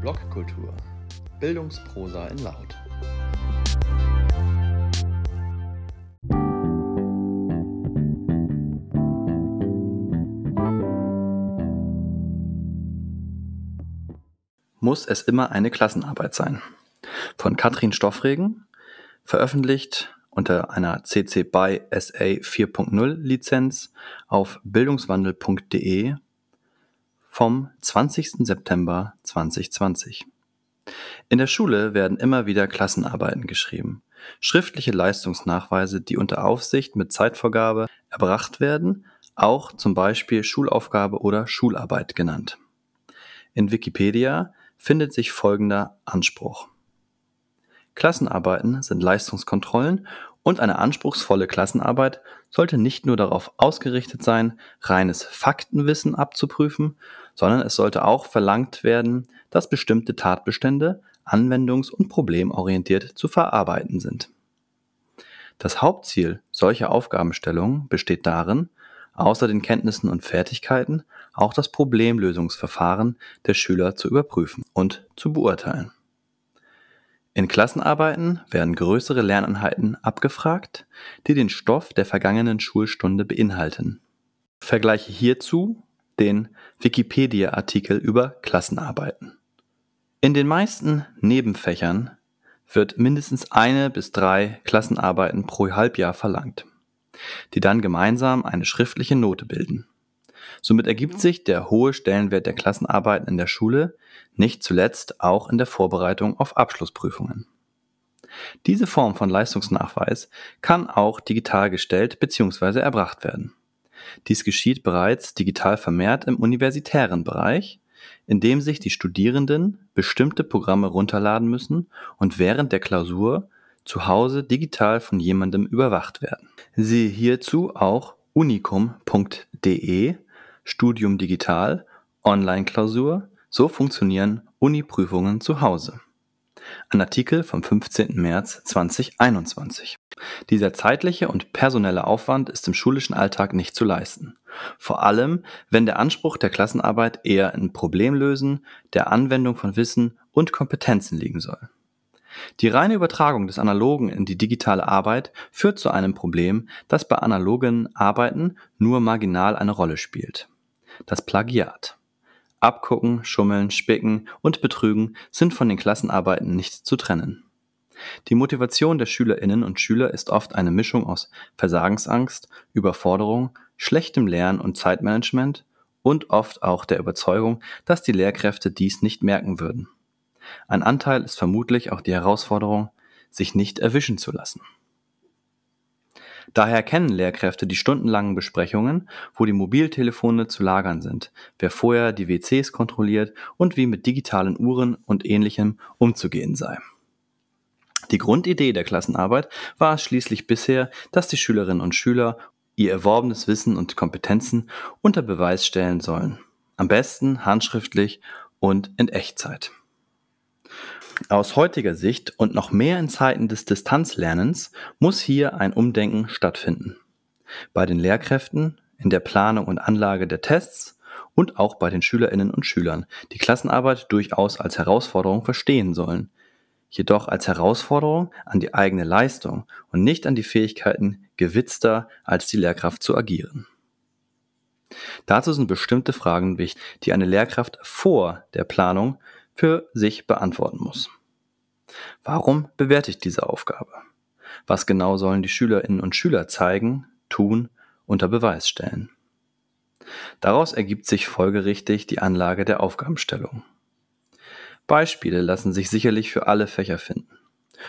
Blogkultur. Bildungsprosa in Laut. Muss es immer eine Klassenarbeit sein? Von Katrin Stoffregen, veröffentlicht unter einer CC BY SA 4.0 Lizenz auf bildungswandel.de vom 20. September 2020. In der Schule werden immer wieder Klassenarbeiten geschrieben. Schriftliche Leistungsnachweise, die unter Aufsicht mit Zeitvorgabe erbracht werden, auch zum Beispiel Schulaufgabe oder Schularbeit genannt. In Wikipedia findet sich folgender Anspruch. Klassenarbeiten sind Leistungskontrollen und eine anspruchsvolle Klassenarbeit sollte nicht nur darauf ausgerichtet sein, reines Faktenwissen abzuprüfen, sondern es sollte auch verlangt werden, dass bestimmte Tatbestände anwendungs- und problemorientiert zu verarbeiten sind. Das Hauptziel solcher Aufgabenstellungen besteht darin, außer den Kenntnissen und Fertigkeiten auch das Problemlösungsverfahren der Schüler zu überprüfen und zu beurteilen. In Klassenarbeiten werden größere Lerneinheiten abgefragt, die den Stoff der vergangenen Schulstunde beinhalten. Vergleiche hierzu den Wikipedia-Artikel über Klassenarbeiten. In den meisten Nebenfächern wird mindestens eine bis drei Klassenarbeiten pro Halbjahr verlangt, die dann gemeinsam eine schriftliche Note bilden. Somit ergibt sich der hohe Stellenwert der Klassenarbeiten in der Schule, nicht zuletzt auch in der Vorbereitung auf Abschlussprüfungen. Diese Form von Leistungsnachweis kann auch digital gestellt bzw. erbracht werden. Dies geschieht bereits digital vermehrt im universitären Bereich, in dem sich die Studierenden bestimmte Programme runterladen müssen und während der Klausur zu Hause digital von jemandem überwacht werden. Siehe hierzu auch unicum.de Studium digital, Online-Klausur, so funktionieren Uni-Prüfungen zu Hause. Ein Artikel vom 15. März 2021. Dieser zeitliche und personelle Aufwand ist im schulischen Alltag nicht zu leisten. Vor allem, wenn der Anspruch der Klassenarbeit eher in Problemlösen, der Anwendung von Wissen und Kompetenzen liegen soll. Die reine Übertragung des Analogen in die digitale Arbeit führt zu einem Problem, das bei analogen Arbeiten nur marginal eine Rolle spielt das Plagiat. Abgucken, Schummeln, Spicken und Betrügen sind von den Klassenarbeiten nicht zu trennen. Die Motivation der Schülerinnen und Schüler ist oft eine Mischung aus Versagensangst, Überforderung, schlechtem Lernen und Zeitmanagement und oft auch der Überzeugung, dass die Lehrkräfte dies nicht merken würden. Ein Anteil ist vermutlich auch die Herausforderung, sich nicht erwischen zu lassen. Daher kennen Lehrkräfte die stundenlangen Besprechungen, wo die Mobiltelefone zu lagern sind, wer vorher die WCs kontrolliert und wie mit digitalen Uhren und ähnlichem umzugehen sei. Die Grundidee der Klassenarbeit war es schließlich bisher, dass die Schülerinnen und Schüler ihr erworbenes Wissen und Kompetenzen unter Beweis stellen sollen. Am besten handschriftlich und in Echtzeit. Aus heutiger Sicht und noch mehr in Zeiten des Distanzlernens muss hier ein Umdenken stattfinden. Bei den Lehrkräften, in der Planung und Anlage der Tests und auch bei den Schülerinnen und Schülern, die Klassenarbeit durchaus als Herausforderung verstehen sollen, jedoch als Herausforderung an die eigene Leistung und nicht an die Fähigkeiten, gewitzter als die Lehrkraft zu agieren. Dazu sind bestimmte Fragen wichtig, die eine Lehrkraft vor der Planung für sich beantworten muss. Warum bewerte ich diese Aufgabe? Was genau sollen die Schülerinnen und Schüler zeigen, tun, unter Beweis stellen? Daraus ergibt sich folgerichtig die Anlage der Aufgabenstellung. Beispiele lassen sich sicherlich für alle Fächer finden.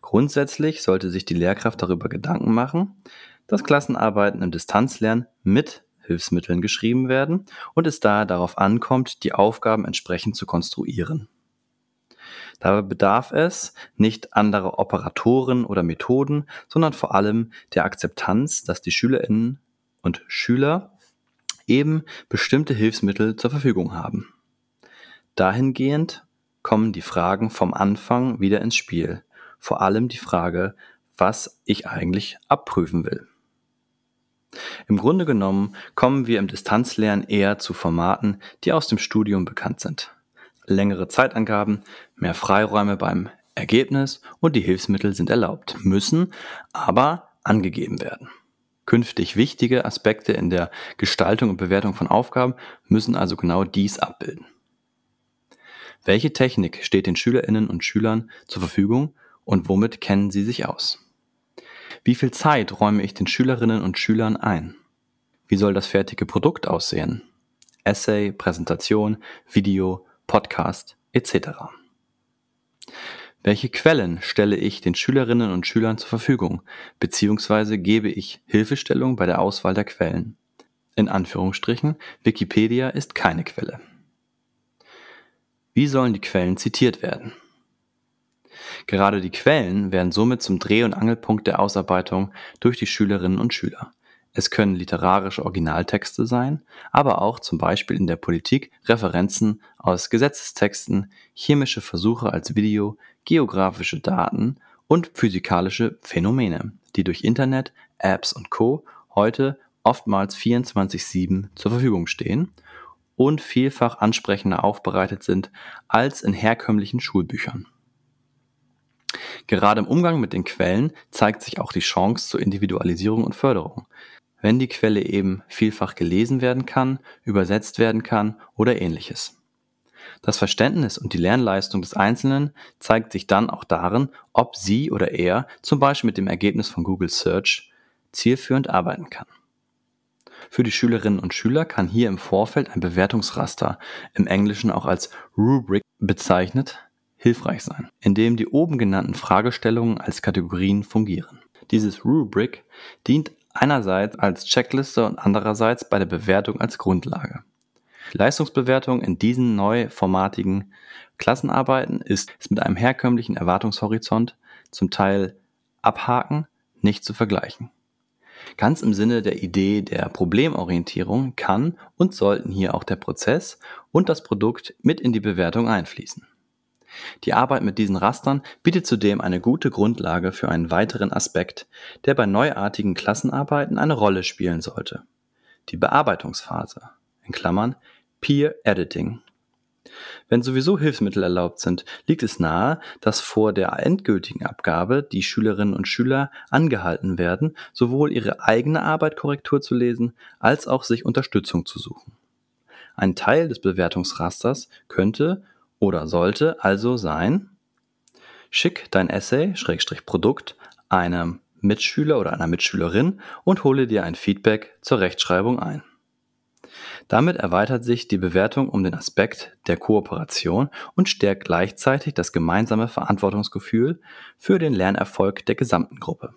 Grundsätzlich sollte sich die Lehrkraft darüber Gedanken machen, dass Klassenarbeiten im Distanzlernen mit Hilfsmitteln geschrieben werden und es daher darauf ankommt, die Aufgaben entsprechend zu konstruieren. Dabei bedarf es nicht anderer Operatoren oder Methoden, sondern vor allem der Akzeptanz, dass die Schülerinnen und Schüler eben bestimmte Hilfsmittel zur Verfügung haben. Dahingehend kommen die Fragen vom Anfang wieder ins Spiel. Vor allem die Frage, was ich eigentlich abprüfen will. Im Grunde genommen kommen wir im Distanzlernen eher zu Formaten, die aus dem Studium bekannt sind. längere Zeitangaben, mehr Freiräume beim Ergebnis und die Hilfsmittel sind erlaubt, müssen aber angegeben werden. Künftig wichtige Aspekte in der Gestaltung und Bewertung von Aufgaben müssen also genau dies abbilden. Welche Technik steht den Schülerinnen und Schülern zur Verfügung und womit kennen sie sich aus? Wie viel Zeit räume ich den Schülerinnen und Schülern ein? Wie soll das fertige Produkt aussehen? Essay, Präsentation, Video, Podcast etc. Welche Quellen stelle ich den Schülerinnen und Schülern zur Verfügung, beziehungsweise gebe ich Hilfestellung bei der Auswahl der Quellen? In Anführungsstrichen, Wikipedia ist keine Quelle. Wie sollen die Quellen zitiert werden? Gerade die Quellen werden somit zum Dreh- und Angelpunkt der Ausarbeitung durch die Schülerinnen und Schüler. Es können literarische Originaltexte sein, aber auch zum Beispiel in der Politik Referenzen aus Gesetzestexten, chemische Versuche als Video, geografische Daten und physikalische Phänomene, die durch Internet, Apps und Co. heute oftmals 24-7 zur Verfügung stehen und vielfach ansprechender aufbereitet sind als in herkömmlichen Schulbüchern. Gerade im Umgang mit den Quellen zeigt sich auch die Chance zur Individualisierung und Förderung wenn die Quelle eben vielfach gelesen werden kann, übersetzt werden kann oder ähnliches. Das Verständnis und die Lernleistung des Einzelnen zeigt sich dann auch darin, ob sie oder er zum Beispiel mit dem Ergebnis von Google Search zielführend arbeiten kann. Für die Schülerinnen und Schüler kann hier im Vorfeld ein Bewertungsraster, im Englischen auch als Rubric bezeichnet, hilfreich sein, indem die oben genannten Fragestellungen als Kategorien fungieren. Dieses Rubric dient einerseits als Checkliste und andererseits bei der Bewertung als Grundlage. Leistungsbewertung in diesen neu formatigen Klassenarbeiten ist, ist mit einem herkömmlichen Erwartungshorizont, zum Teil abhaken, nicht zu vergleichen. Ganz im Sinne der Idee der Problemorientierung kann und sollten hier auch der Prozess und das Produkt mit in die Bewertung einfließen. Die Arbeit mit diesen Rastern bietet zudem eine gute Grundlage für einen weiteren Aspekt, der bei neuartigen Klassenarbeiten eine Rolle spielen sollte. Die Bearbeitungsphase in Klammern Peer Editing. Wenn sowieso Hilfsmittel erlaubt sind, liegt es nahe, dass vor der endgültigen Abgabe die Schülerinnen und Schüler angehalten werden, sowohl ihre eigene Arbeit Korrektur zu lesen, als auch sich Unterstützung zu suchen. Ein Teil des Bewertungsrasters könnte oder sollte also sein, schick dein Essay, Schrägstrich Produkt, einem Mitschüler oder einer Mitschülerin und hole dir ein Feedback zur Rechtschreibung ein. Damit erweitert sich die Bewertung um den Aspekt der Kooperation und stärkt gleichzeitig das gemeinsame Verantwortungsgefühl für den Lernerfolg der gesamten Gruppe.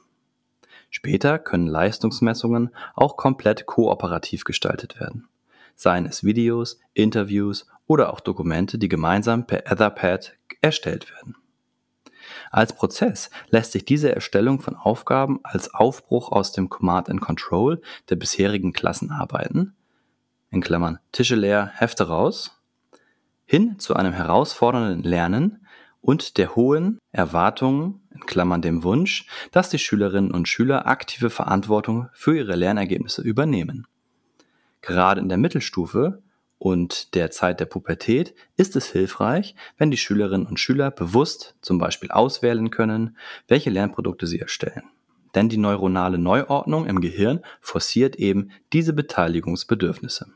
Später können Leistungsmessungen auch komplett kooperativ gestaltet werden seien es Videos, Interviews oder auch Dokumente, die gemeinsam per Etherpad erstellt werden. Als Prozess lässt sich diese Erstellung von Aufgaben als Aufbruch aus dem Command and Control der bisherigen Klassenarbeiten, in Klammern Tische leer, Hefte raus, hin zu einem herausfordernden Lernen und der hohen Erwartungen, in Klammern dem Wunsch, dass die Schülerinnen und Schüler aktive Verantwortung für ihre Lernergebnisse übernehmen. Gerade in der Mittelstufe und der Zeit der Pubertät ist es hilfreich, wenn die Schülerinnen und Schüler bewusst zum Beispiel auswählen können, welche Lernprodukte sie erstellen. Denn die neuronale Neuordnung im Gehirn forciert eben diese Beteiligungsbedürfnisse.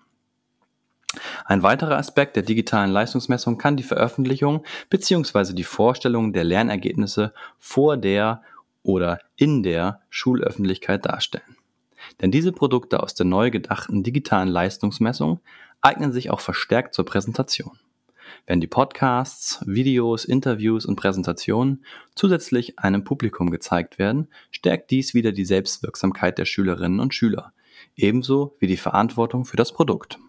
Ein weiterer Aspekt der digitalen Leistungsmessung kann die Veröffentlichung bzw. die Vorstellung der Lernergebnisse vor der oder in der Schulöffentlichkeit darstellen. Denn diese Produkte aus der neu gedachten digitalen Leistungsmessung eignen sich auch verstärkt zur Präsentation. Wenn die Podcasts, Videos, Interviews und Präsentationen zusätzlich einem Publikum gezeigt werden, stärkt dies wieder die Selbstwirksamkeit der Schülerinnen und Schüler, ebenso wie die Verantwortung für das Produkt.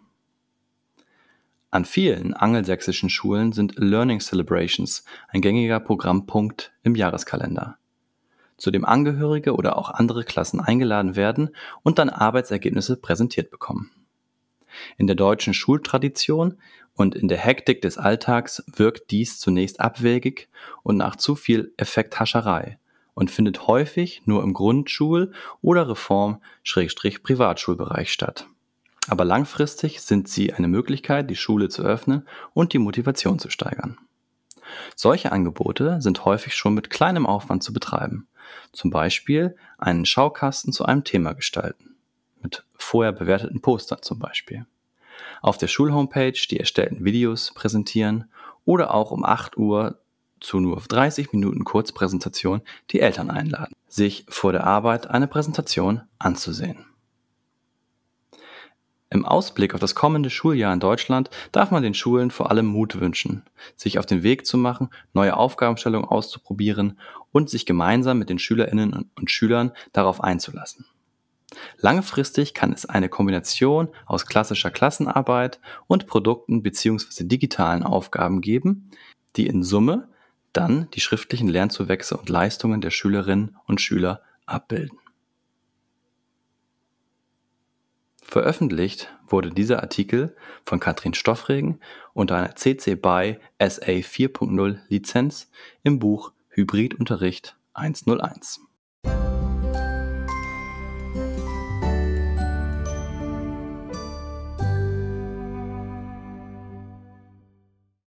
An vielen angelsächsischen Schulen sind Learning Celebrations ein gängiger Programmpunkt im Jahreskalender zu dem Angehörige oder auch andere Klassen eingeladen werden und dann Arbeitsergebnisse präsentiert bekommen. In der deutschen Schultradition und in der Hektik des Alltags wirkt dies zunächst abwegig und nach zu viel Effekthascherei und findet häufig nur im Grundschul- oder Reform-Privatschulbereich statt. Aber langfristig sind sie eine Möglichkeit, die Schule zu öffnen und die Motivation zu steigern. Solche Angebote sind häufig schon mit kleinem Aufwand zu betreiben. Zum Beispiel einen Schaukasten zu einem Thema gestalten. Mit vorher bewerteten Postern zum Beispiel. Auf der Schulhomepage die erstellten Videos präsentieren oder auch um 8 Uhr zu nur 30 Minuten Kurzpräsentation die Eltern einladen, sich vor der Arbeit eine Präsentation anzusehen. Im Ausblick auf das kommende Schuljahr in Deutschland darf man den Schulen vor allem Mut wünschen, sich auf den Weg zu machen, neue Aufgabenstellungen auszuprobieren und sich gemeinsam mit den Schülerinnen und Schülern darauf einzulassen. Langfristig kann es eine Kombination aus klassischer Klassenarbeit und Produkten bzw. digitalen Aufgaben geben, die in Summe dann die schriftlichen Lernzuwächse und Leistungen der Schülerinnen und Schüler abbilden. Veröffentlicht wurde dieser Artikel von Katrin Stoffregen unter einer CC BY SA 4.0 Lizenz im Buch Hybridunterricht 101.